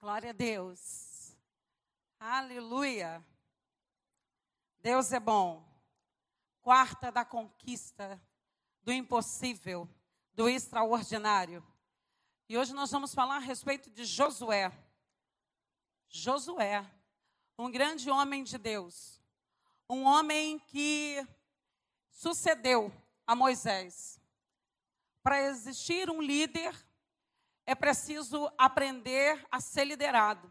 Glória a Deus. Aleluia. Deus é bom. Quarta da conquista, do impossível, do extraordinário. E hoje nós vamos falar a respeito de Josué. Josué, um grande homem de Deus. Um homem que sucedeu a Moisés. Para existir um líder, é preciso aprender a ser liderado.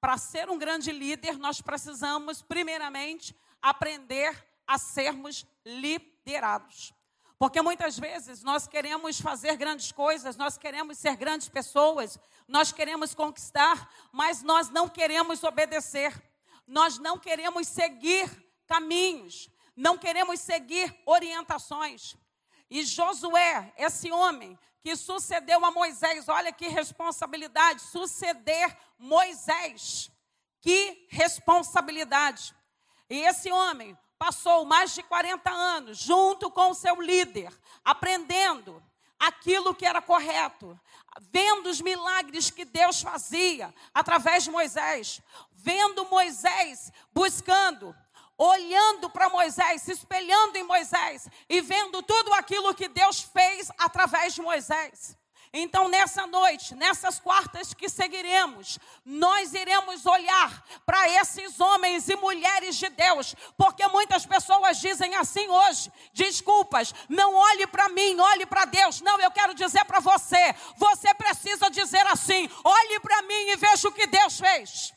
Para ser um grande líder, nós precisamos, primeiramente, aprender a sermos liderados. Porque muitas vezes nós queremos fazer grandes coisas, nós queremos ser grandes pessoas, nós queremos conquistar, mas nós não queremos obedecer, nós não queremos seguir caminhos, não queremos seguir orientações. E Josué, esse homem que sucedeu a Moisés, olha que responsabilidade, suceder Moisés. Que responsabilidade. E esse homem passou mais de 40 anos junto com o seu líder, aprendendo aquilo que era correto, vendo os milagres que Deus fazia através de Moisés, vendo Moisés buscando olhando para Moisés, se espelhando em Moisés e vendo tudo aquilo que Deus fez através de Moisés. Então, nessa noite, nessas quartas que seguiremos, nós iremos olhar para esses homens e mulheres de Deus, porque muitas pessoas dizem assim hoje: desculpas, não olhe para mim, olhe para Deus. Não, eu quero dizer para você: você precisa dizer assim: olhe para mim e veja o que Deus fez.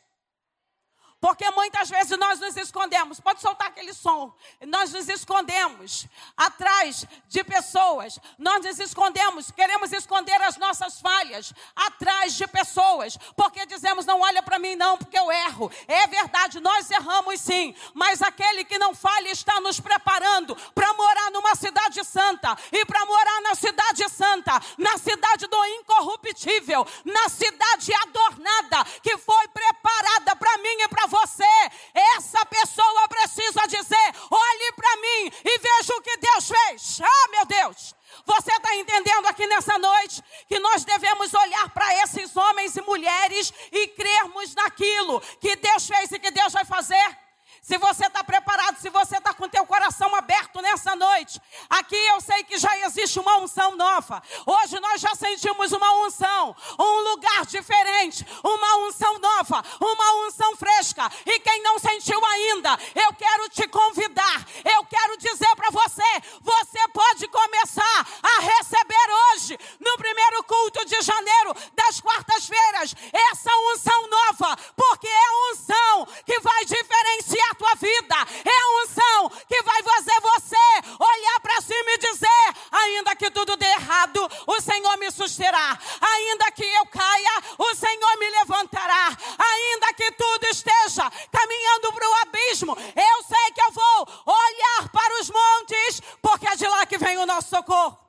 Porque muitas vezes nós nos escondemos, pode soltar aquele som, nós nos escondemos atrás de pessoas, nós nos escondemos, queremos esconder as nossas falhas atrás de pessoas, porque dizemos, não olha para mim não, porque eu erro. É verdade, nós erramos sim, mas aquele que não falha está nos preparando para morar numa cidade santa, e para morar na cidade santa, na cidade do incorruptível, na cidade adornada, que foi preparada para mim e para você, essa pessoa precisa dizer: olhe para mim e veja o que Deus fez. Ah, meu Deus! Você está entendendo aqui nessa noite que nós devemos olhar para esses homens e mulheres e crermos naquilo que Deus fez e que Deus vai fazer? Se você está preparado, se você está com teu coração aberto nessa noite, aqui eu sei que já existe uma unção nova. Hoje nós já sentimos uma unção, um lugar diferente, uma unção nova, uma unção fresca. E quem não sentiu ainda, eu quero te convidar, eu quero dizer para você: você pode começar a receber hoje, no primeiro culto de janeiro, das quartas-feiras, essa unção nova, porque é a unção que vai diferenciar a tua vida. É a unção que vai fazer você olhar para cima e dizer: ainda que tudo dê errado, o Senhor me susterá. Ainda que eu caia, o Senhor me levantará. Ainda que tudo esteja caminhando para o abismo, eu sei que eu vou olhar para os montes, porque é de lá que vem o nosso socorro.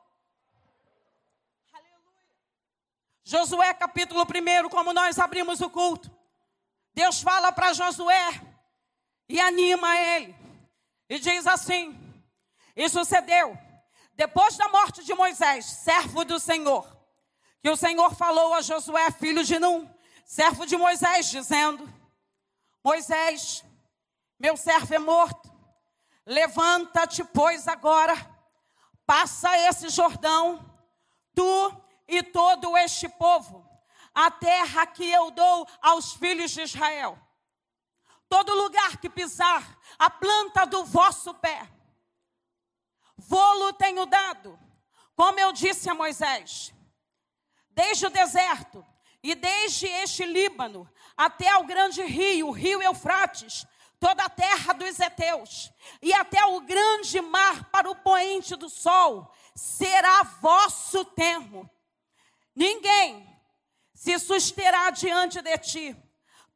Josué capítulo 1, como nós abrimos o culto. Deus fala para Josué: e anima ele. E diz assim: E sucedeu, depois da morte de Moisés, servo do Senhor, que o Senhor falou a Josué, filho de Num, servo de Moisés, dizendo: Moisés, meu servo é morto, levanta-te, pois agora, passa esse Jordão, tu e todo este povo, a terra que eu dou aos filhos de Israel todo lugar que pisar a planta do vosso pé, vou-lo tenho dado, como eu disse a Moisés, desde o deserto e desde este Líbano até o grande rio, o rio Eufrates, toda a terra dos heteus, e até o grande mar para o poente do sol, será vosso termo. Ninguém se susterá diante de ti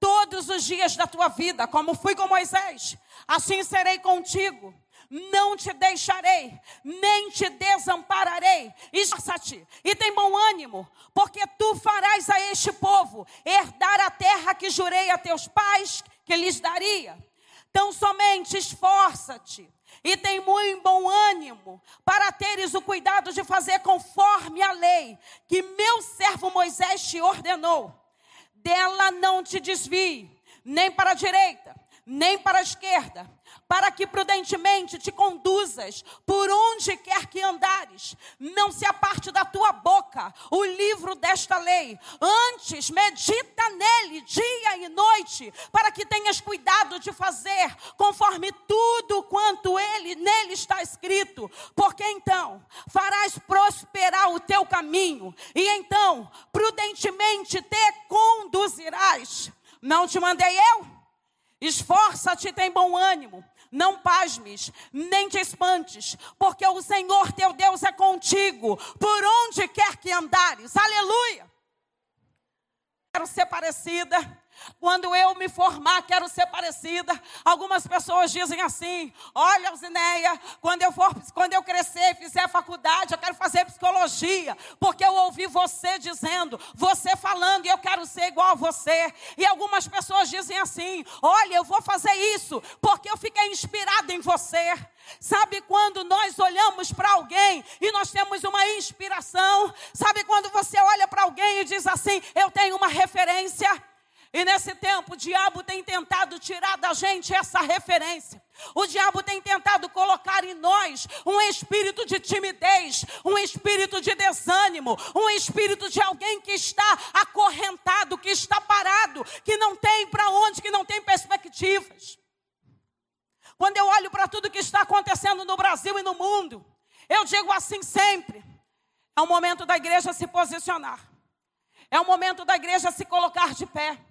todos os dias da tua vida, como fui com Moisés, assim serei contigo. Não te deixarei, nem te desampararei. Esforça-te e tem bom ânimo, porque tu farás a este povo herdar a terra que jurei a teus pais que lhes daria. Então somente esforça-te e tem muito bom ânimo para teres o cuidado de fazer conforme a lei que meu servo Moisés te ordenou dela não te desvie, nem para a direita, nem para a esquerda, para que prudentemente te conduzas por onde quer que andares. Não se aparte da tua boca o livro desta lei. Antes, medita nele dia e noite, para que tenhas cuidado de fazer conforme tudo quanto ele nele está escrito. Porque então farás prosperar o teu caminho, e então prudentemente te conduzirás. Não te mandei eu? Esforça-te, tem bom ânimo. Não pasmes, nem te espantes, porque o Senhor teu Deus é contigo, por onde quer que andares. Aleluia! Quero ser parecida quando eu me formar, quero ser parecida. Algumas pessoas dizem assim: Olha, Zineia, quando eu for, quando eu crescer e fizer faculdade, eu quero fazer psicologia, porque eu ouvi você dizendo, você falando, e eu quero ser igual a você. E algumas pessoas dizem assim: Olha, eu vou fazer isso, porque eu fiquei inspirada em você. Sabe quando nós olhamos para alguém e nós temos uma inspiração? Sabe quando você olha para alguém e diz assim: Eu tenho uma referência? E nesse tempo, o diabo tem tentado tirar da gente essa referência. O diabo tem tentado colocar em nós um espírito de timidez, um espírito de desânimo, um espírito de alguém que está acorrentado, que está parado, que não tem para onde, que não tem perspectivas. Quando eu olho para tudo que está acontecendo no Brasil e no mundo, eu digo assim sempre: é o momento da igreja se posicionar, é o momento da igreja se colocar de pé.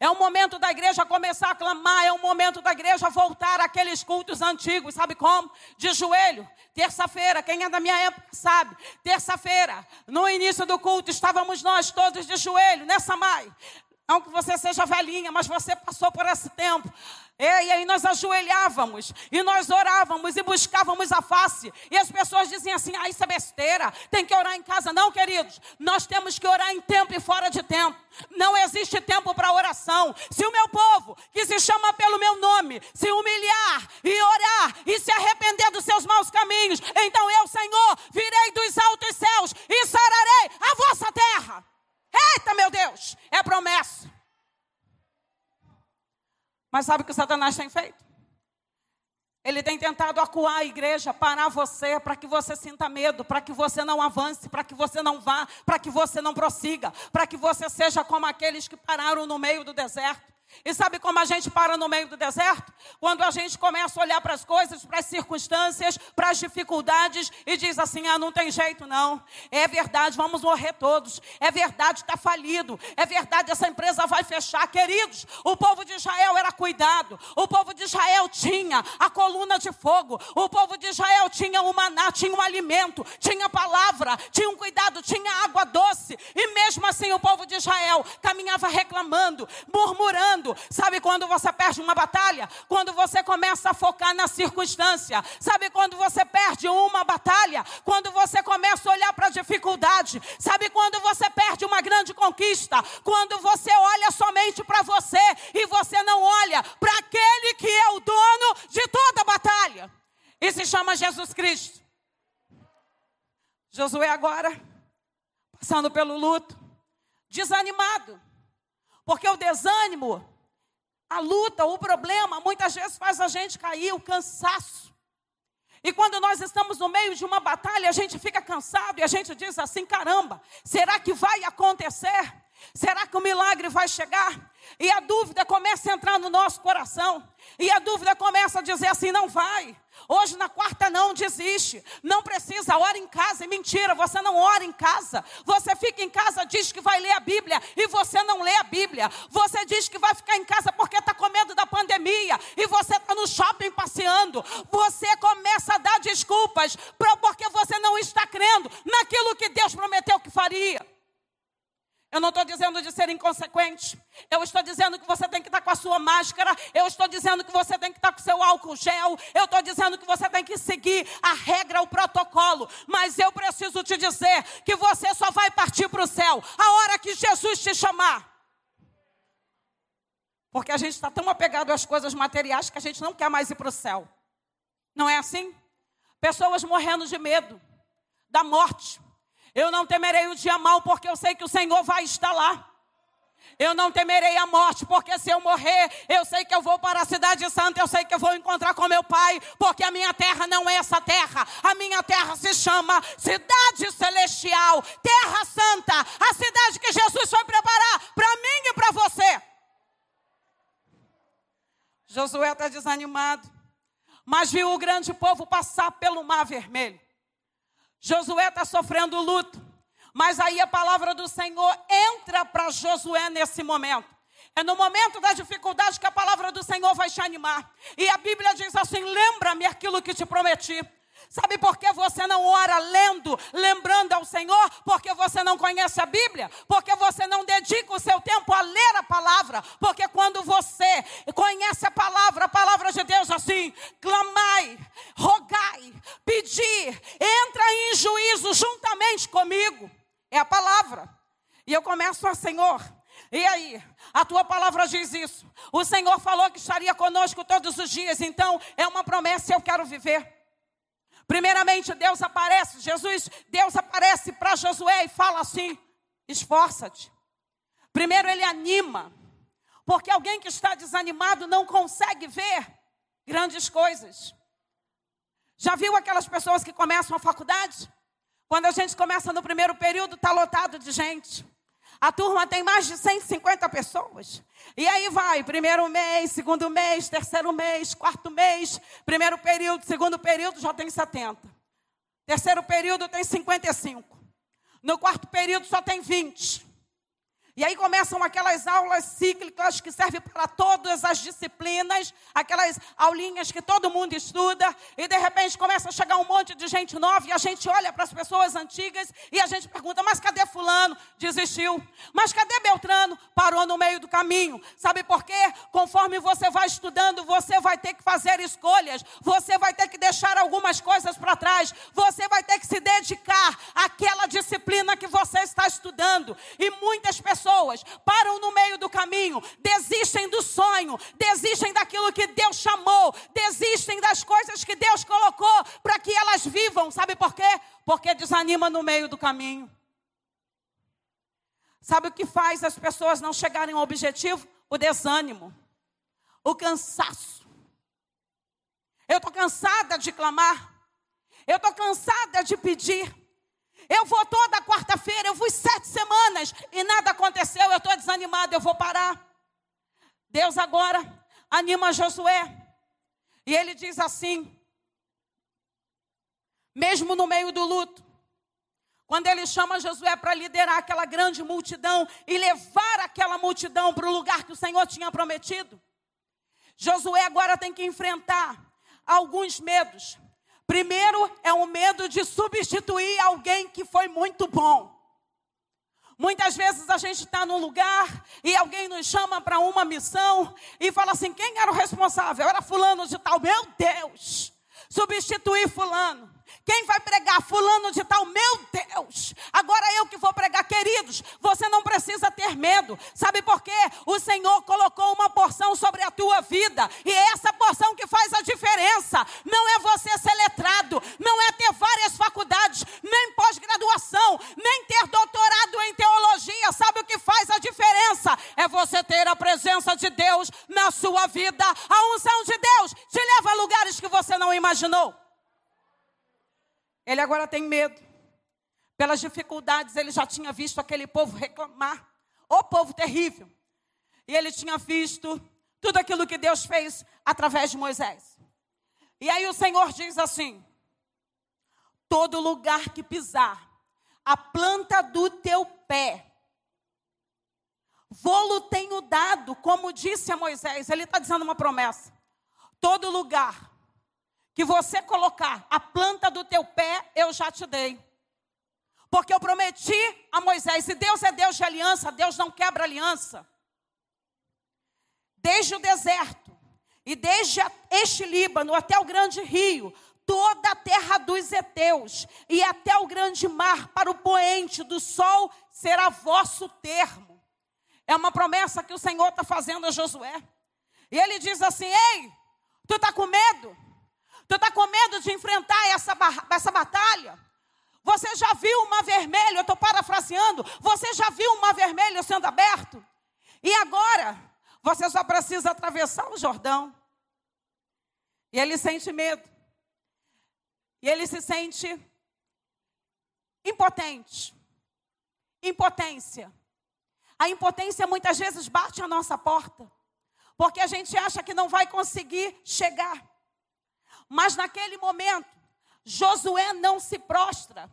É o momento da igreja começar a clamar, é o momento da igreja voltar àqueles cultos antigos, sabe como? De joelho. Terça-feira, quem é da minha época sabe. Terça-feira, no início do culto, estávamos nós todos de joelho, nessa mai. Não que você seja velhinha, mas você passou por esse tempo. E aí nós ajoelhávamos, e nós orávamos e buscávamos a face. E as pessoas diziam assim: ah, isso é besteira, tem que orar em casa. Não, queridos, nós temos que orar em tempo e fora de tempo. Não existe tempo para oração. Se o meu povo, que se chama pelo meu nome, se humilhar e orar e se arrepender dos seus maus caminhos, então eu, Senhor, virei dos altos céus e sararei a vossa terra. Eita, meu Deus, é promessa. Mas sabe o que Satanás tem feito? Ele tem tentado acuar a igreja, parar você, para que você sinta medo, para que você não avance, para que você não vá, para que você não prossiga, para que você seja como aqueles que pararam no meio do deserto. E sabe como a gente para no meio do deserto? Quando a gente começa a olhar para as coisas, para as circunstâncias, para as dificuldades e diz assim: ah, não tem jeito não. É verdade, vamos morrer todos. É verdade, está falido. É verdade, essa empresa vai fechar. Queridos, o povo de Israel era cuidado. O povo de Israel tinha a coluna de fogo. O povo de Israel tinha o maná, tinha um alimento, tinha palavra, tinha um cuidado, tinha água doce. E mesmo assim o povo de Israel caminhava reclamando, murmurando quando? Sabe quando você perde uma batalha? Quando você começa a focar na circunstância. Sabe quando você perde uma batalha? Quando você começa a olhar para a dificuldade. Sabe quando você perde uma grande conquista? Quando você olha somente para você e você não olha para aquele que é o dono de toda batalha. E se chama Jesus Cristo. Josué agora, passando pelo luto, desanimado. Porque o desânimo a luta, o problema, muitas vezes faz a gente cair, o cansaço. E quando nós estamos no meio de uma batalha, a gente fica cansado e a gente diz assim: caramba, será que vai acontecer? Será que o milagre vai chegar? E a dúvida começa a entrar no nosso coração. E a dúvida começa a dizer assim: não vai. Hoje na quarta não desiste. Não precisa, ora em casa. É mentira, você não ora em casa. Você fica em casa, diz que vai ler a Bíblia e você não lê a Bíblia. Você diz que vai ficar em casa porque está com medo da pandemia e você está no shopping passeando. Você começa a dar desculpas porque você não está crendo naquilo que Deus prometeu que faria. Eu não estou dizendo de ser inconsequente. Eu estou dizendo que você tem que estar com a sua máscara. Eu estou dizendo que você tem que estar com o seu álcool gel. Eu estou dizendo que você tem que seguir a regra, o protocolo. Mas eu preciso te dizer que você só vai partir para o céu a hora que Jesus te chamar. Porque a gente está tão apegado às coisas materiais que a gente não quer mais ir para o céu. Não é assim? Pessoas morrendo de medo da morte eu não temerei o dia mal, porque eu sei que o Senhor vai estar lá. Eu não temerei a morte, porque se eu morrer, eu sei que eu vou para a cidade santa, eu sei que eu vou encontrar com meu pai, porque a minha terra não é essa terra. A minha terra se chama cidade celestial, terra santa, a cidade que Jesus foi preparar para mim e para você. Josué está desanimado, mas viu o grande povo passar pelo mar vermelho. Josué está sofrendo luto. Mas aí a palavra do Senhor entra para Josué nesse momento. É no momento da dificuldade que a palavra do Senhor vai te animar. E a Bíblia diz assim: lembra-me aquilo que te prometi. Sabe por que você não ora lendo, lembrando ao Senhor? Porque você não conhece a Bíblia? Porque você não dedica o seu tempo a ler a palavra? Porque quando você conhece a palavra, a palavra de Deus assim, clamai, rogai, pedir, entra em juízo juntamente comigo. É a palavra. E eu começo a Senhor. E aí, a tua palavra diz isso. O Senhor falou que estaria conosco todos os dias, então é uma promessa e eu quero viver. Primeiramente, Deus aparece, Jesus, Deus aparece para Josué e fala assim: esforça-te. Primeiro, ele anima, porque alguém que está desanimado não consegue ver grandes coisas. Já viu aquelas pessoas que começam a faculdade? Quando a gente começa no primeiro período, está lotado de gente. A turma tem mais de 150 pessoas. E aí vai, primeiro mês, segundo mês, terceiro mês, quarto mês, primeiro período, segundo período já tem 70. Terceiro período tem 55. No quarto período só tem 20. E aí começam aquelas aulas cíclicas que servem para todas as disciplinas, aquelas aulinhas que todo mundo estuda, e de repente começa a chegar um monte de gente nova, e a gente olha para as pessoas antigas e a gente pergunta: mas cadê Fulano? Desistiu. Mas cadê Beltrano? Parou no meio do caminho. Sabe por quê? Conforme você vai estudando, você vai ter que fazer escolhas, você vai ter que deixar algumas coisas para trás, você vai ter que se dedicar àquela disciplina que você está estudando. E muitas pessoas pessoas param no meio do caminho, desistem do sonho, desistem daquilo que Deus chamou, desistem das coisas que Deus colocou para que elas vivam. Sabe por quê? Porque desanima no meio do caminho. Sabe o que faz as pessoas não chegarem ao objetivo? O desânimo, o cansaço. Eu estou cansada de clamar, eu estou cansada de pedir. Eu vou toda quarta-feira, eu fui sete semanas e nada aconteceu, eu estou desanimado, eu vou parar. Deus agora anima Josué. E ele diz assim: mesmo no meio do luto, quando ele chama Josué para liderar aquela grande multidão e levar aquela multidão para o lugar que o Senhor tinha prometido, Josué agora tem que enfrentar alguns medos. Primeiro é o medo de substituir alguém que foi muito bom. Muitas vezes a gente está num lugar e alguém nos chama para uma missão e fala assim: quem era o responsável? Era Fulano de Tal. Meu Deus! Substituir Fulano. Quem vai pregar? Fulano de tal. Meu Deus! Agora eu que vou pregar. Queridos, você não precisa ter medo. Sabe por quê? O Senhor colocou uma porção sobre a tua vida. E essa Ele agora tem medo. Pelas dificuldades, ele já tinha visto aquele povo reclamar. O povo terrível. E ele tinha visto tudo aquilo que Deus fez através de Moisés. E aí o Senhor diz assim: todo lugar que pisar, a planta do teu pé, vou-lo tenho dado, como disse a Moisés. Ele está dizendo uma promessa. Todo lugar que você colocar a planta do teu pé, eu já te dei. Porque eu prometi a Moisés, e Deus é Deus de aliança, Deus não quebra aliança. Desde o deserto e desde este Líbano até o grande rio, toda a terra dos heteus e até o grande mar para o poente do sol será vosso termo. É uma promessa que o Senhor está fazendo a Josué. E ele diz assim: Ei, tu está com medo? Tu está com medo de enfrentar essa, essa batalha? Você já viu uma vermelha? Eu estou parafraseando. Você já viu uma vermelha sendo aberto? E agora, você só precisa atravessar o Jordão. E ele sente medo. E ele se sente impotente. Impotência. A impotência muitas vezes bate a nossa porta, porque a gente acha que não vai conseguir chegar. Mas naquele momento, Josué não se prostra.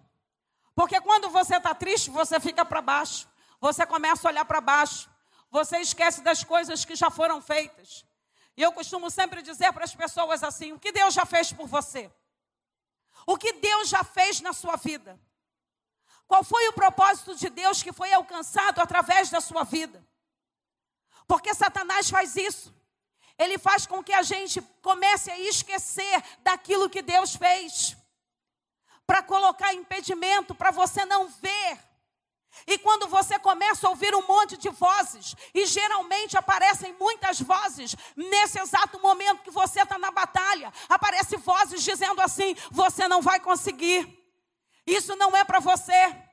Porque quando você está triste, você fica para baixo. Você começa a olhar para baixo. Você esquece das coisas que já foram feitas. E eu costumo sempre dizer para as pessoas assim: o que Deus já fez por você? O que Deus já fez na sua vida? Qual foi o propósito de Deus que foi alcançado através da sua vida? Porque Satanás faz isso. Ele faz com que a gente comece a esquecer daquilo que Deus fez. Para colocar impedimento, para você não ver e quando você começa a ouvir um monte de vozes, e geralmente aparecem muitas vozes, nesse exato momento que você está na batalha, aparecem vozes dizendo assim: você não vai conseguir, isso não é para você.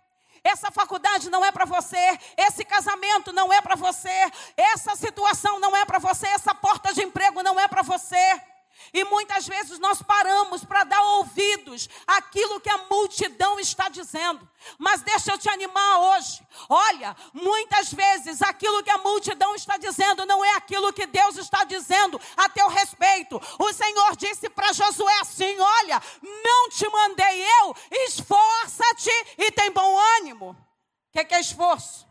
Essa faculdade não é para você, esse casamento não é para você, essa situação não é para você, essa porta de emprego não é para você. E muitas vezes nós paramos para dar ouvidos àquilo que a multidão está dizendo. Mas deixa eu te animar hoje. Olha, muitas vezes aquilo que a multidão está dizendo não é aquilo que Deus está dizendo a teu respeito. O Senhor disse para Josué assim: Olha, não te mandei eu, esforça-te e tem bom ânimo. O que, que é esforço?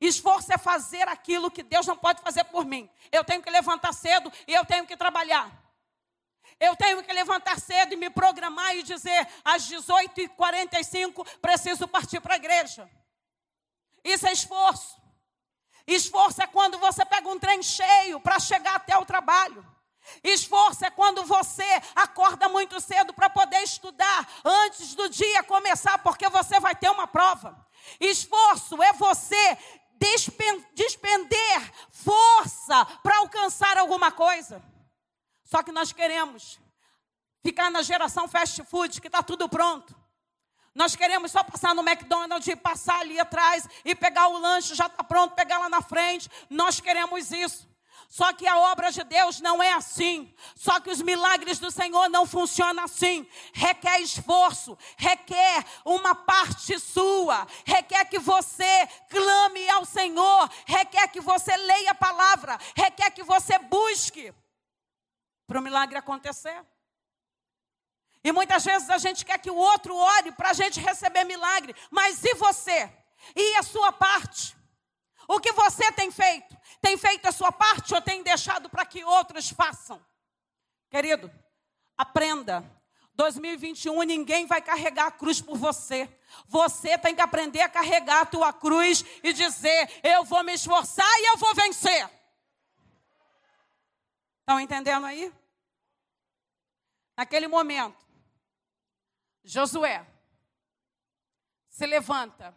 Esforço é fazer aquilo que Deus não pode fazer por mim. Eu tenho que levantar cedo e eu tenho que trabalhar. Eu tenho que levantar cedo e me programar e dizer, às 18h45, preciso partir para a igreja. Isso é esforço. Esforço é quando você pega um trem cheio para chegar até o trabalho. Esforço é quando você acorda muito cedo para poder estudar antes do dia começar, porque você vai ter uma prova. Esforço é você despender força para alcançar alguma coisa. Só que nós queremos ficar na geração fast food, que está tudo pronto. Nós queremos só passar no McDonald's e passar ali atrás e pegar o lanche, já está pronto, pegar lá na frente. Nós queremos isso. Só que a obra de Deus não é assim. Só que os milagres do Senhor não funcionam assim. Requer esforço, requer uma parte sua, requer que você clame ao Senhor, requer que você leia a palavra, requer que você busque para o milagre acontecer. E muitas vezes a gente quer que o outro ore para a gente receber milagre. Mas e você? E a sua parte? O que você tem feito? Tem feito a sua parte ou tem deixado para que outros façam? Querido, aprenda. 2021 ninguém vai carregar a cruz por você. Você tem que aprender a carregar a tua cruz e dizer: Eu vou me esforçar e eu vou vencer. Estão entendendo aí? Naquele momento, Josué se levanta.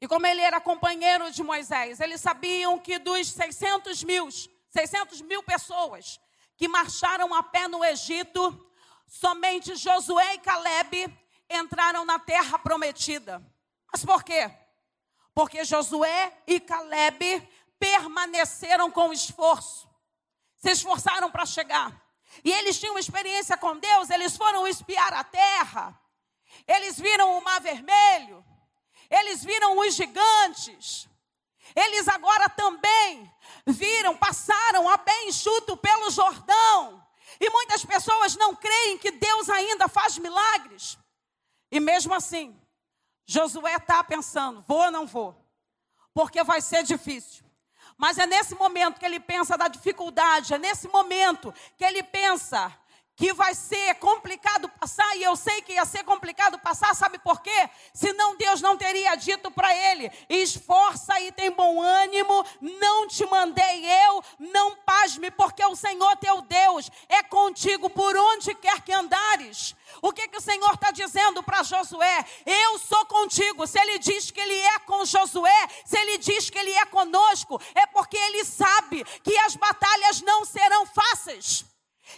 E como ele era companheiro de Moisés, eles sabiam que dos 600 mil, 600 mil pessoas que marcharam a pé no Egito, somente Josué e Caleb entraram na terra prometida. Mas por quê? Porque Josué e Caleb permaneceram com esforço se esforçaram para chegar. E eles tinham experiência com Deus, eles foram espiar a terra. Eles viram o mar vermelho. Eles viram os gigantes. Eles agora também viram, passaram a bem enxuto pelo Jordão. E muitas pessoas não creem que Deus ainda faz milagres. E mesmo assim, Josué está pensando: vou ou não vou? Porque vai ser difícil. Mas é nesse momento que ele pensa da dificuldade, é nesse momento que ele pensa que vai ser complicado passar, e eu sei que ia ser complicado passar, sabe por quê? Senão Deus não teria dito para ele: esforça e tem bom ânimo, não te mandei eu, não pasme, porque o Senhor teu Deus é contigo por onde quer que andares. O que, que o Senhor está dizendo para Josué? Eu sou contigo. Se ele diz que ele é com Josué, se ele diz que ele é conosco, é porque ele sabe que as batalhas não serão fáceis.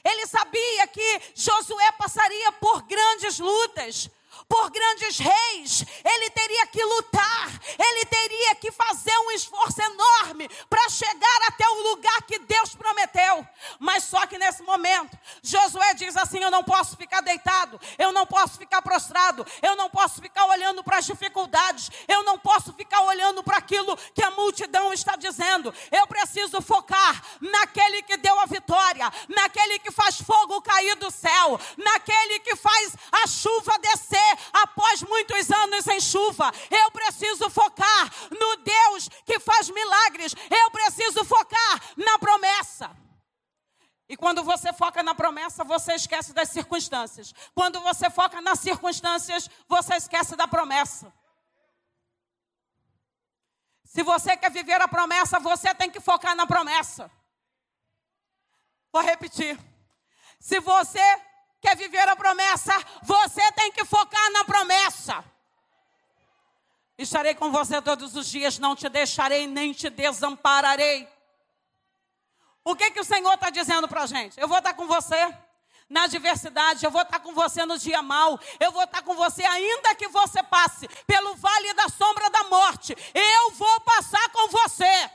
Ele sabia que Josué passaria por grandes lutas, por grandes reis, ele teria que lutar, ele teria que fazer um esforço enorme para chegar até o lugar que Deus prometeu. Mas só que nesse momento, Josué diz assim: Eu não posso ficar deitado, eu não posso ficar prostrado, eu não posso ficar olhando para as dificuldades, eu não posso ficar olhando para aquilo que a multidão está dizendo. Eu preciso focar naquele que deu a vitória, naquele que faz fogo cair do céu, naquele que faz a chuva descer após muitos anos em chuva. Eu preciso focar no Deus que faz milagres. Eu preciso focar na promessa. E quando você foca na promessa, você esquece das circunstâncias. Quando você foca nas circunstâncias, você esquece da promessa. Se você quer viver a promessa, você tem que focar na promessa. Vou repetir. Se você quer viver a promessa, você tem que focar na promessa. Estarei com você todos os dias, não te deixarei nem te desampararei. O que, que o Senhor está dizendo para a gente? Eu vou estar com você na adversidade, eu vou estar com você no dia mal, eu vou estar com você ainda que você passe pelo vale da sombra da morte, eu vou passar com você.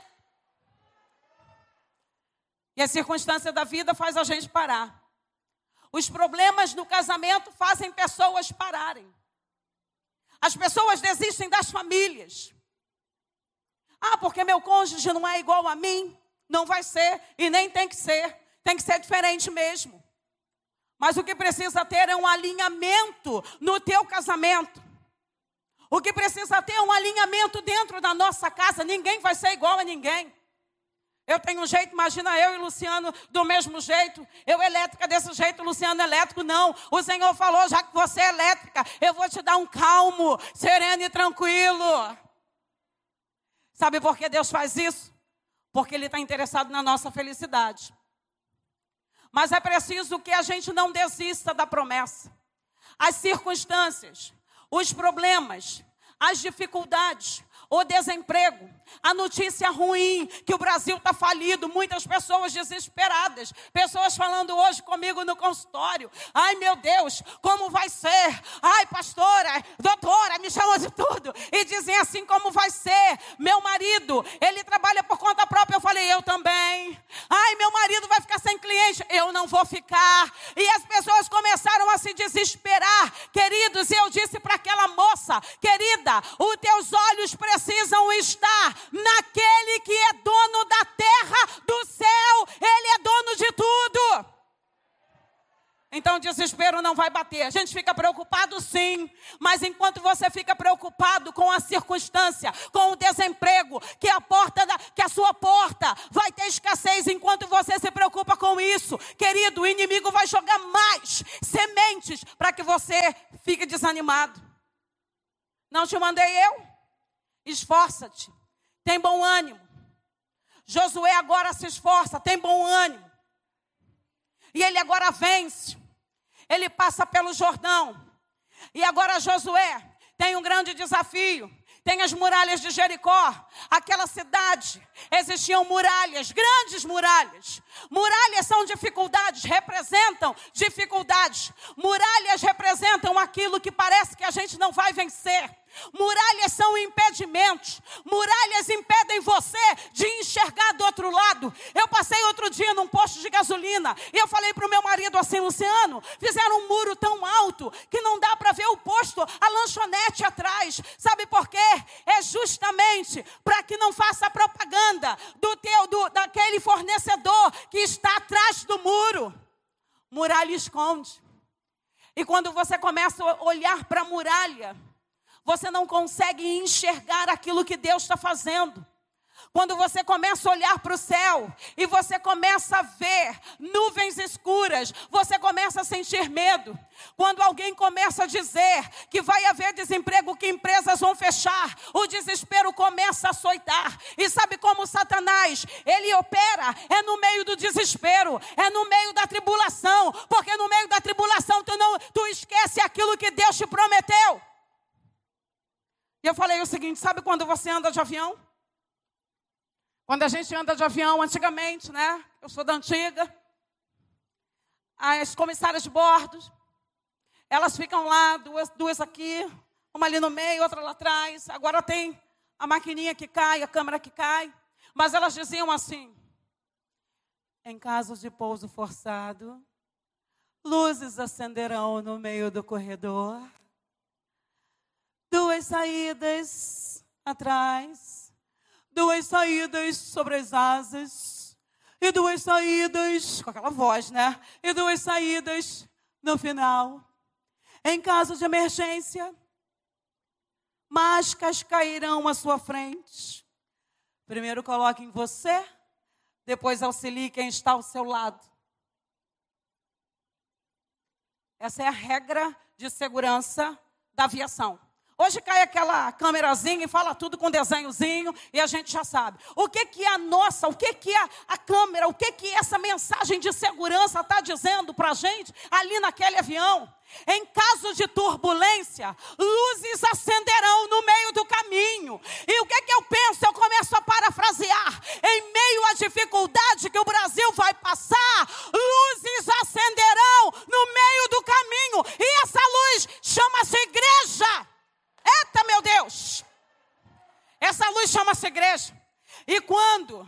E a circunstância da vida faz a gente parar. Os problemas no casamento fazem pessoas pararem. As pessoas desistem das famílias. Ah, porque meu cônjuge não é igual a mim. Não vai ser e nem tem que ser. Tem que ser diferente mesmo. Mas o que precisa ter é um alinhamento no teu casamento. O que precisa ter é um alinhamento dentro da nossa casa. Ninguém vai ser igual a ninguém. Eu tenho um jeito, imagina eu e Luciano do mesmo jeito. Eu elétrica desse jeito, Luciano elétrico, não. O Senhor falou, já que você é elétrica, eu vou te dar um calmo, sereno e tranquilo. Sabe por que Deus faz isso? porque Ele está interessado na nossa felicidade. Mas é preciso que a gente não desista da promessa. As circunstâncias, os problemas, as dificuldades, o desemprego, a notícia ruim que o Brasil está falido, muitas pessoas desesperadas, pessoas falando hoje comigo no consultório: ai meu Deus, como vai ser? Ai, pastora, doutora, me chamam de tudo, e dizem assim: como vai ser? Meu marido, ele trabalha por conta própria. Eu falei: eu também. Ai, meu marido vai ficar sem cliente, eu não vou ficar. E as pessoas começaram a se desesperar, queridos, e eu disse para aquela moça: querida, os teus olhos precisam estar naquele que é dono da terra, do céu, ele é dono de tudo. Então o desespero não vai bater. A gente fica preocupado sim, mas enquanto você fica preocupado com a circunstância, com o desemprego, que a porta da, que a sua porta vai ter escassez, enquanto você se preocupa com isso, querido, o inimigo vai jogar mais sementes para que você fique desanimado. Não te mandei eu? Esforça-te, tem bom ânimo. Josué agora se esforça, tem bom ânimo. E ele agora vence. Ele passa pelo Jordão. E agora Josué tem um grande desafio. Tem as muralhas de Jericó. Aquela cidade existiam muralhas, grandes muralhas. Muralhas são dificuldades, representam dificuldades. Muralhas representam aquilo que parece que a gente não vai vencer. Muralhas são impedimentos. Muralhas impedem você de enxergar do outro lado. Eu passei outro dia num posto de gasolina e eu falei para o meu marido assim, Luciano, fizeram um muro tão alto que não dá para ver o posto, a lanchonete atrás. Sabe por quê? É justamente para que não faça propaganda do teu, do, daquele fornecedor que está atrás do muro. Muralha esconde. E quando você começa a olhar para a muralha, você não consegue enxergar aquilo que Deus está fazendo. Quando você começa a olhar para o céu e você começa a ver nuvens escuras, você começa a sentir medo. Quando alguém começa a dizer que vai haver desemprego, que empresas vão fechar, o desespero começa a açoitar. E sabe como Satanás, ele opera? É no meio do desespero, é no meio da tribulação, porque no meio da tribulação tu não tu esquece aquilo que Deus te prometeu. E eu falei o seguinte: sabe quando você anda de avião? Quando a gente anda de avião, antigamente, né? Eu sou da antiga. As comissárias de bordo, elas ficam lá, duas, duas aqui, uma ali no meio, outra lá atrás. Agora tem a maquininha que cai, a câmera que cai. Mas elas diziam assim: em casos de pouso forçado, luzes acenderão no meio do corredor. Duas saídas atrás, duas saídas sobre as asas, e duas saídas, com aquela voz, né? E duas saídas no final. Em caso de emergência, máscaras cairão à sua frente. Primeiro coloque em você, depois auxilie quem está ao seu lado. Essa é a regra de segurança da aviação. Hoje cai aquela câmerazinha e fala tudo com desenhozinho e a gente já sabe. O que que é a nossa, o que que é a câmera, o que que essa mensagem de segurança está dizendo para a gente ali naquele avião? Em caso de turbulência, luzes acenderão no meio do caminho. E o que que eu penso? Eu começo a parafrasear. Em meio à dificuldade que o Brasil vai passar, luzes acenderão no meio do caminho. E essa luz chama-se igreja. Eita, meu Deus! Essa luz chama-se igreja. E quando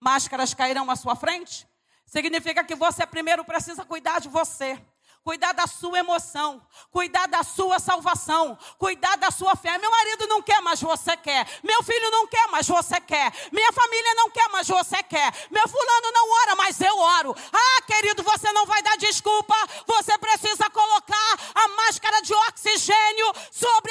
máscaras cairão à sua frente, significa que você primeiro precisa cuidar de você cuidar da sua emoção, cuidar da sua salvação, cuidar da sua fé. Meu marido não quer, mas você quer. Meu filho não quer, mas você quer. Minha família não quer, mas você quer. Meu fulano não ora, mas eu oro. Ah, querido, você não vai dar desculpa. Você precisa colocar a máscara de oxigênio sobre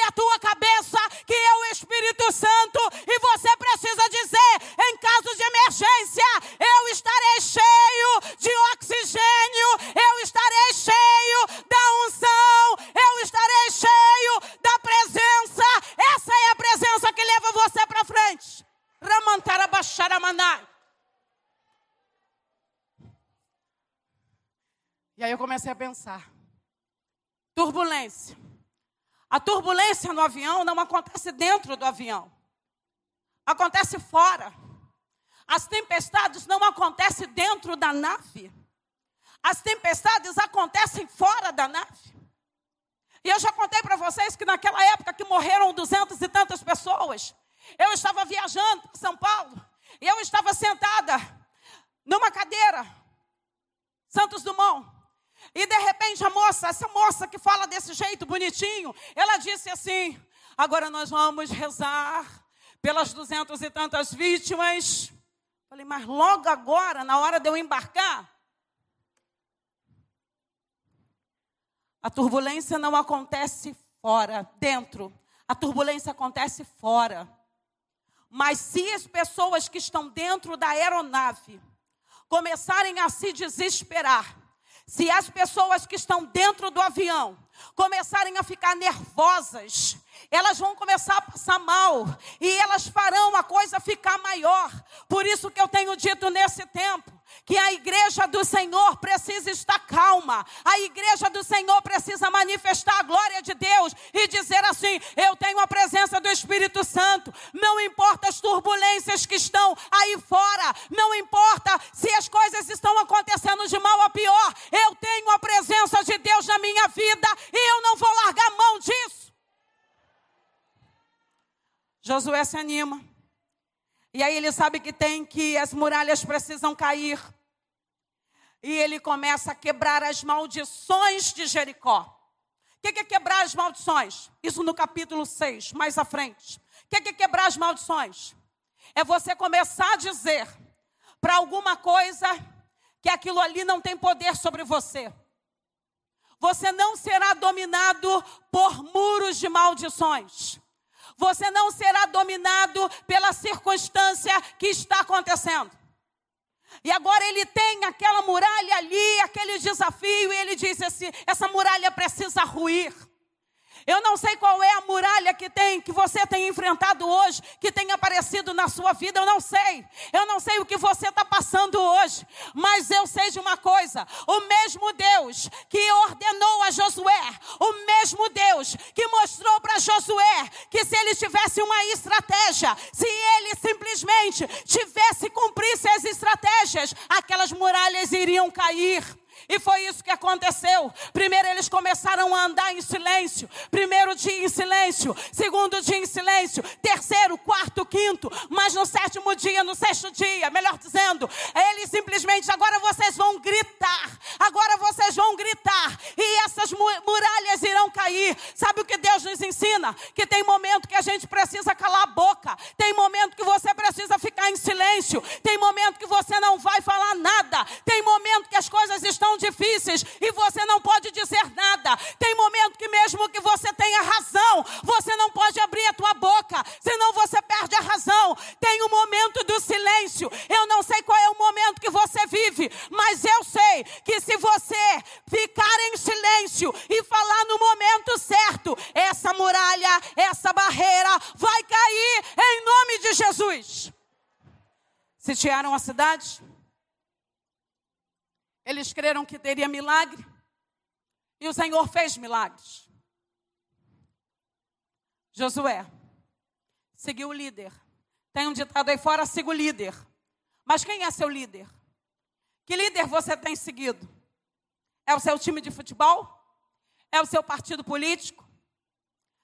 pensar. Turbulência. A turbulência no avião não acontece dentro do avião. Acontece fora. As tempestades não acontecem dentro da nave. As tempestades acontecem fora da nave. E eu já contei para vocês que naquela época que morreram duzentas e tantas pessoas, eu estava viajando para São Paulo e eu estava sentada numa cadeira, Santos Dumont. E de repente a moça, essa moça que fala desse jeito bonitinho, ela disse assim: agora nós vamos rezar pelas duzentas e tantas vítimas. Falei, mas logo agora, na hora de eu embarcar, A turbulência não acontece fora, dentro. A turbulência acontece fora. Mas se as pessoas que estão dentro da aeronave começarem a se desesperar, se as pessoas que estão dentro do avião começarem a ficar nervosas, elas vão começar a passar mal e elas farão a coisa ficar maior. Por isso que eu tenho dito nesse tempo que a igreja do Senhor precisa estar calma. A igreja do Senhor precisa manifestar a glória de Deus e dizer assim: Eu tenho a presença do Espírito Santo. Não importa as turbulências que estão aí fora, não importa se as coisas estão acontecendo de mal a pior. Eu tenho a presença de Deus na minha vida e eu não vou largar mão disso. Josué se anima. E aí ele sabe que tem que as muralhas precisam cair. E ele começa a quebrar as maldições de Jericó. O que é quebrar as maldições? Isso no capítulo 6, mais à frente. O que é quebrar as maldições? É você começar a dizer para alguma coisa que aquilo ali não tem poder sobre você. Você não será dominado por muros de maldições. Você não será dominado pela circunstância que está acontecendo. E agora ele tem aquela muralha ali, aquele desafio, e ele diz assim: essa muralha precisa ruir. Eu não sei qual é a muralha que tem, que você tem enfrentado hoje, que tem aparecido na sua vida, eu não sei. Eu não sei o que você está passando hoje, mas eu sei de uma coisa: o mesmo Deus que ordenou a Josué, o mesmo Deus que mostrou para Josué que se ele tivesse uma estratégia, se ele simplesmente tivesse cumprisse as estratégias, aquelas muralhas iriam cair. E foi isso que aconteceu. Primeiro eles começaram a andar em silêncio. Primeiro dia em silêncio, segundo dia em silêncio, terceiro, quarto, quinto, mas no sétimo dia, no sexto dia, melhor dizendo, eles simplesmente agora vocês vão gritar. Agora vocês vão gritar e essas muralhas irão cair. Sabe o que Deus nos ensina? Que tem momento que a gente precisa calar a boca. Tem momento que você precisa ficar em silêncio. Tem momento que você não vai falar nada. Tem momento as coisas estão difíceis e você não pode dizer nada. Tem momento que mesmo que você tenha razão, você não pode abrir a tua boca, senão você perde a razão. Tem o um momento do silêncio. Eu não sei qual é o momento que você vive, mas eu sei que se você ficar em silêncio e falar no momento certo, essa muralha, essa barreira vai cair em nome de Jesus. Sitiaram a cidade? Eles creram que teria milagre. E o Senhor fez milagres. Josué seguiu o líder. Tem um ditado aí fora: siga o líder. Mas quem é seu líder? Que líder você tem seguido? É o seu time de futebol? É o seu partido político?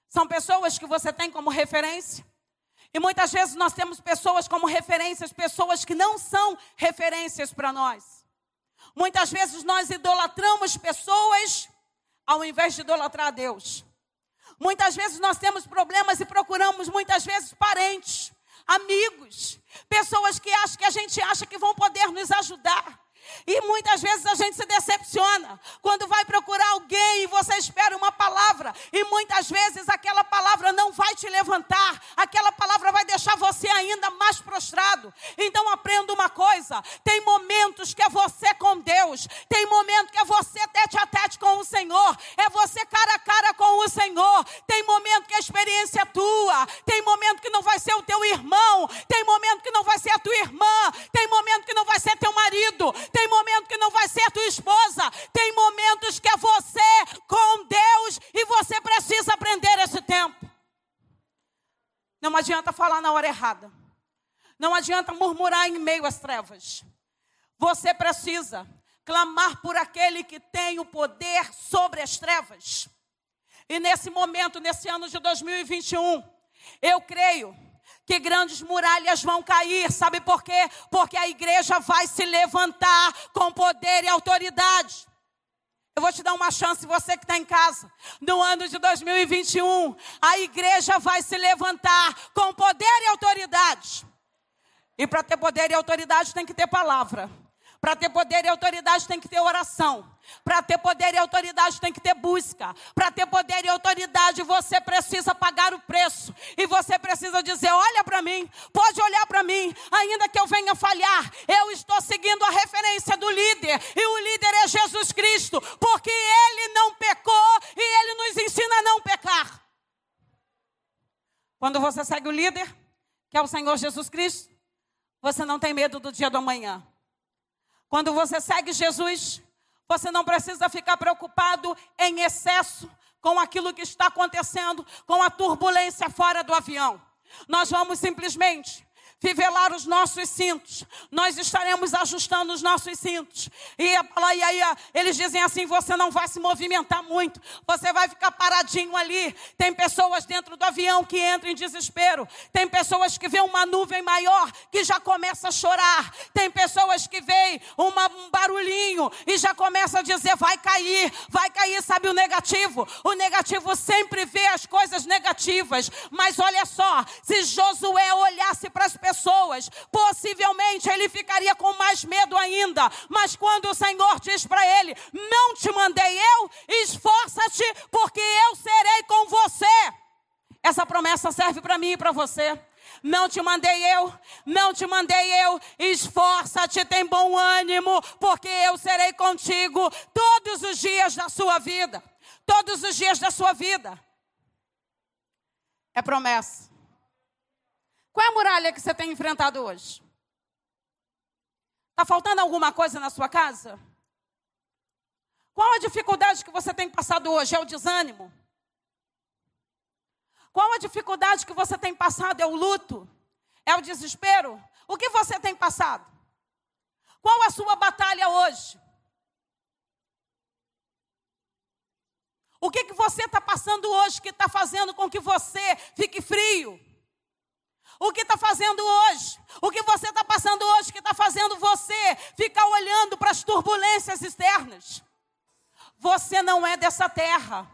São pessoas que você tem como referência? E muitas vezes nós temos pessoas como referências, pessoas que não são referências para nós. Muitas vezes nós idolatramos pessoas ao invés de idolatrar a Deus. Muitas vezes nós temos problemas e procuramos muitas vezes parentes, amigos, pessoas que acham que a gente acha que vão poder nos ajudar. E muitas vezes a gente se decepciona quando vai procurar alguém e você espera uma palavra, e muitas vezes aquela palavra não vai te levantar, aquela palavra vai deixar você ainda mais prostrado. Então aprenda uma coisa: tem momentos que é você com Deus, tem momento que é você tete a tete com o Senhor, é você cara a cara com o Senhor, tem momento que a experiência é tua, tem momento que não vai ser o teu irmão, tem momento que não vai ser a tua irmã, tem momento que não vai ser teu marido, tem momento que não vai ser tua esposa. Tem momentos que é você com Deus e você precisa aprender esse tempo. Não adianta falar na hora errada. Não adianta murmurar em meio às trevas. Você precisa clamar por aquele que tem o poder sobre as trevas. E nesse momento, nesse ano de 2021, eu creio que grandes muralhas vão cair. Sabe por quê? Porque a igreja vai se levantar com poder e autoridade. Eu vou te dar uma chance, você que está em casa. No ano de 2021, a igreja vai se levantar com poder e autoridade. E para ter poder e autoridade tem que ter palavra. Para ter poder e autoridade tem que ter oração. Para ter poder e autoridade tem que ter busca. Para ter poder e autoridade você precisa pagar o preço. E você precisa dizer: olha para mim, pode olhar para mim, ainda que eu venha falhar, eu estou seguindo a referência do líder. E o líder é Jesus Cristo, porque ele não pecou e ele nos ensina a não pecar. Quando você segue o líder, que é o Senhor Jesus Cristo, você não tem medo do dia do amanhã. Quando você segue Jesus, você não precisa ficar preocupado em excesso com aquilo que está acontecendo, com a turbulência fora do avião. Nós vamos simplesmente fivelar os nossos cintos. Nós estaremos ajustando os nossos cintos. E, e aí eles dizem assim: você não vai se movimentar muito, você vai ficar paradinho ali. Tem pessoas dentro do avião que entram em desespero. Tem pessoas que vêem uma nuvem maior que já começa a chorar. Tem pessoas que veem um barulhinho e já começa a dizer: vai cair, vai cair. Sabe o negativo? O negativo sempre vê as coisas negativas. Mas olha só, se Josué olhasse para as pessoas pessoas, possivelmente ele ficaria com mais medo ainda. Mas quando o Senhor diz para ele: Não te mandei eu, esforça-te, porque eu serei com você. Essa promessa serve para mim e para você. Não te mandei eu, não te mandei eu. Esforça-te, tem bom ânimo, porque eu serei contigo todos os dias da sua vida. Todos os dias da sua vida. É promessa. Qual é a muralha que você tem enfrentado hoje? Está faltando alguma coisa na sua casa? Qual a dificuldade que você tem passado hoje? É o desânimo? Qual a dificuldade que você tem passado? É o luto? É o desespero? O que você tem passado? Qual a sua batalha hoje? O que, que você está passando hoje que está fazendo com que você fique frio? O que está fazendo hoje? O que você está passando hoje que está fazendo você ficar olhando para as turbulências externas? Você não é dessa terra.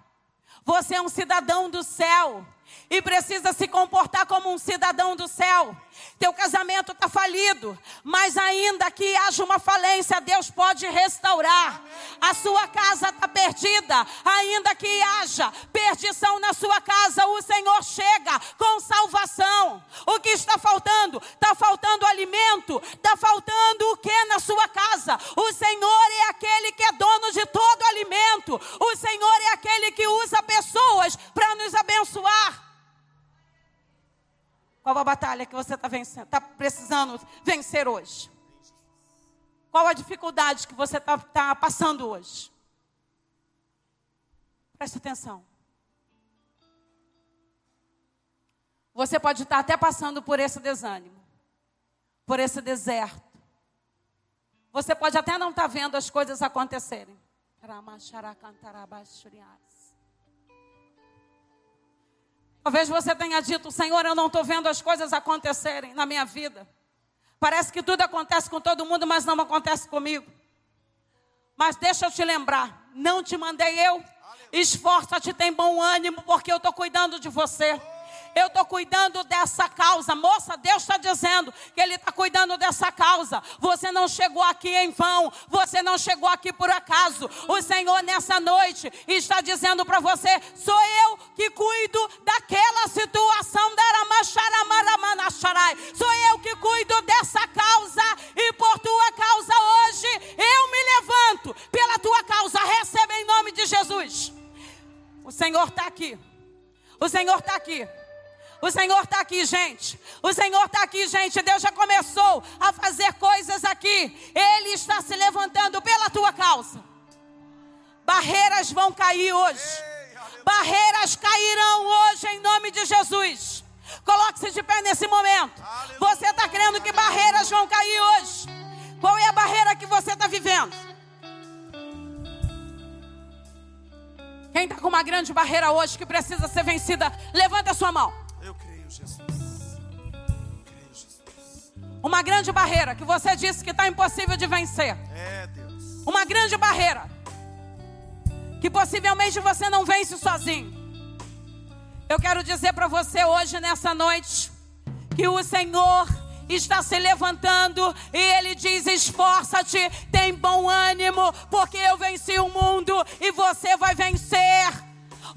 Você é um cidadão do céu e precisa se comportar como um cidadão do céu. Teu casamento está falido, mas ainda que haja uma falência, Deus pode restaurar. A sua casa está perdida, ainda que haja perdição na sua casa, o Senhor chega com salvação. O que está faltando? Está faltando alimento, está faltando o que na sua casa? O Senhor é aquele que é dono de todo alimento, o Senhor é aquele que usa pessoas para nos abençoar. Qual a batalha que você está? Está precisando vencer hoje? Qual a dificuldade que você está tá passando hoje? Preste atenção. Você pode estar tá até passando por esse desânimo, por esse deserto. Você pode até não estar tá vendo as coisas acontecerem. Talvez você tenha dito, Senhor, eu não estou vendo as coisas acontecerem na minha vida. Parece que tudo acontece com todo mundo, mas não acontece comigo. Mas deixa eu te lembrar, não te mandei eu. Esforça-te, tem bom ânimo, porque eu estou cuidando de você. Eu estou cuidando dessa causa. Moça, Deus está dizendo que Ele está cuidando dessa causa. Você não chegou aqui em vão. Você não chegou aqui por acaso. O Senhor, nessa noite, está dizendo para você: sou eu que cuido daquela situação. Sou eu que cuido dessa causa. E por tua causa hoje, eu me levanto. Pela tua causa, receba em nome de Jesus. O Senhor está aqui. O Senhor está aqui. O Senhor está aqui, gente. O Senhor está aqui, gente. Deus já começou a fazer coisas aqui. Ele está se levantando pela tua causa. Barreiras vão cair hoje. Barreiras cairão hoje em nome de Jesus. Coloque-se de pé nesse momento. Você está crendo que barreiras vão cair hoje? Qual é a barreira que você está vivendo? Quem está com uma grande barreira hoje que precisa ser vencida, levanta a sua mão. Uma grande barreira que você disse que está impossível de vencer. É, Deus. Uma grande barreira que possivelmente você não vence sozinho. Eu quero dizer para você hoje, nessa noite, que o Senhor está se levantando e ele diz: esforça-te, tem bom ânimo, porque eu venci o mundo e você vai vencer.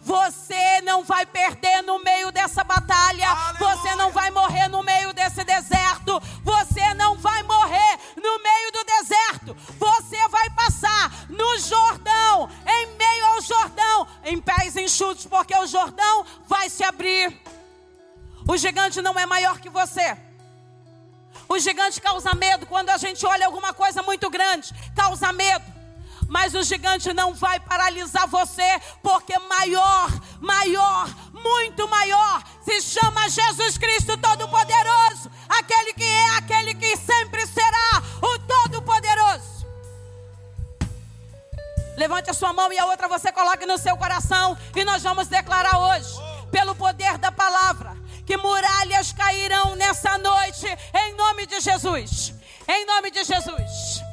Você não vai perder no meio dessa batalha. Aleluia. Você não vai morrer no meio desse deserto. Você não vai morrer no meio do deserto. Você vai passar no Jordão, em meio ao Jordão, em pés enxutos, porque o Jordão vai se abrir. O gigante não é maior que você. O gigante causa medo quando a gente olha alguma coisa muito grande, causa medo mas o gigante não vai paralisar você, porque maior, maior, muito maior se chama Jesus Cristo Todo-Poderoso, aquele que é, aquele que sempre será o Todo-Poderoso. Levante a sua mão e a outra você coloque no seu coração e nós vamos declarar hoje, pelo poder da palavra, que muralhas cairão nessa noite em nome de Jesus. Em nome de Jesus.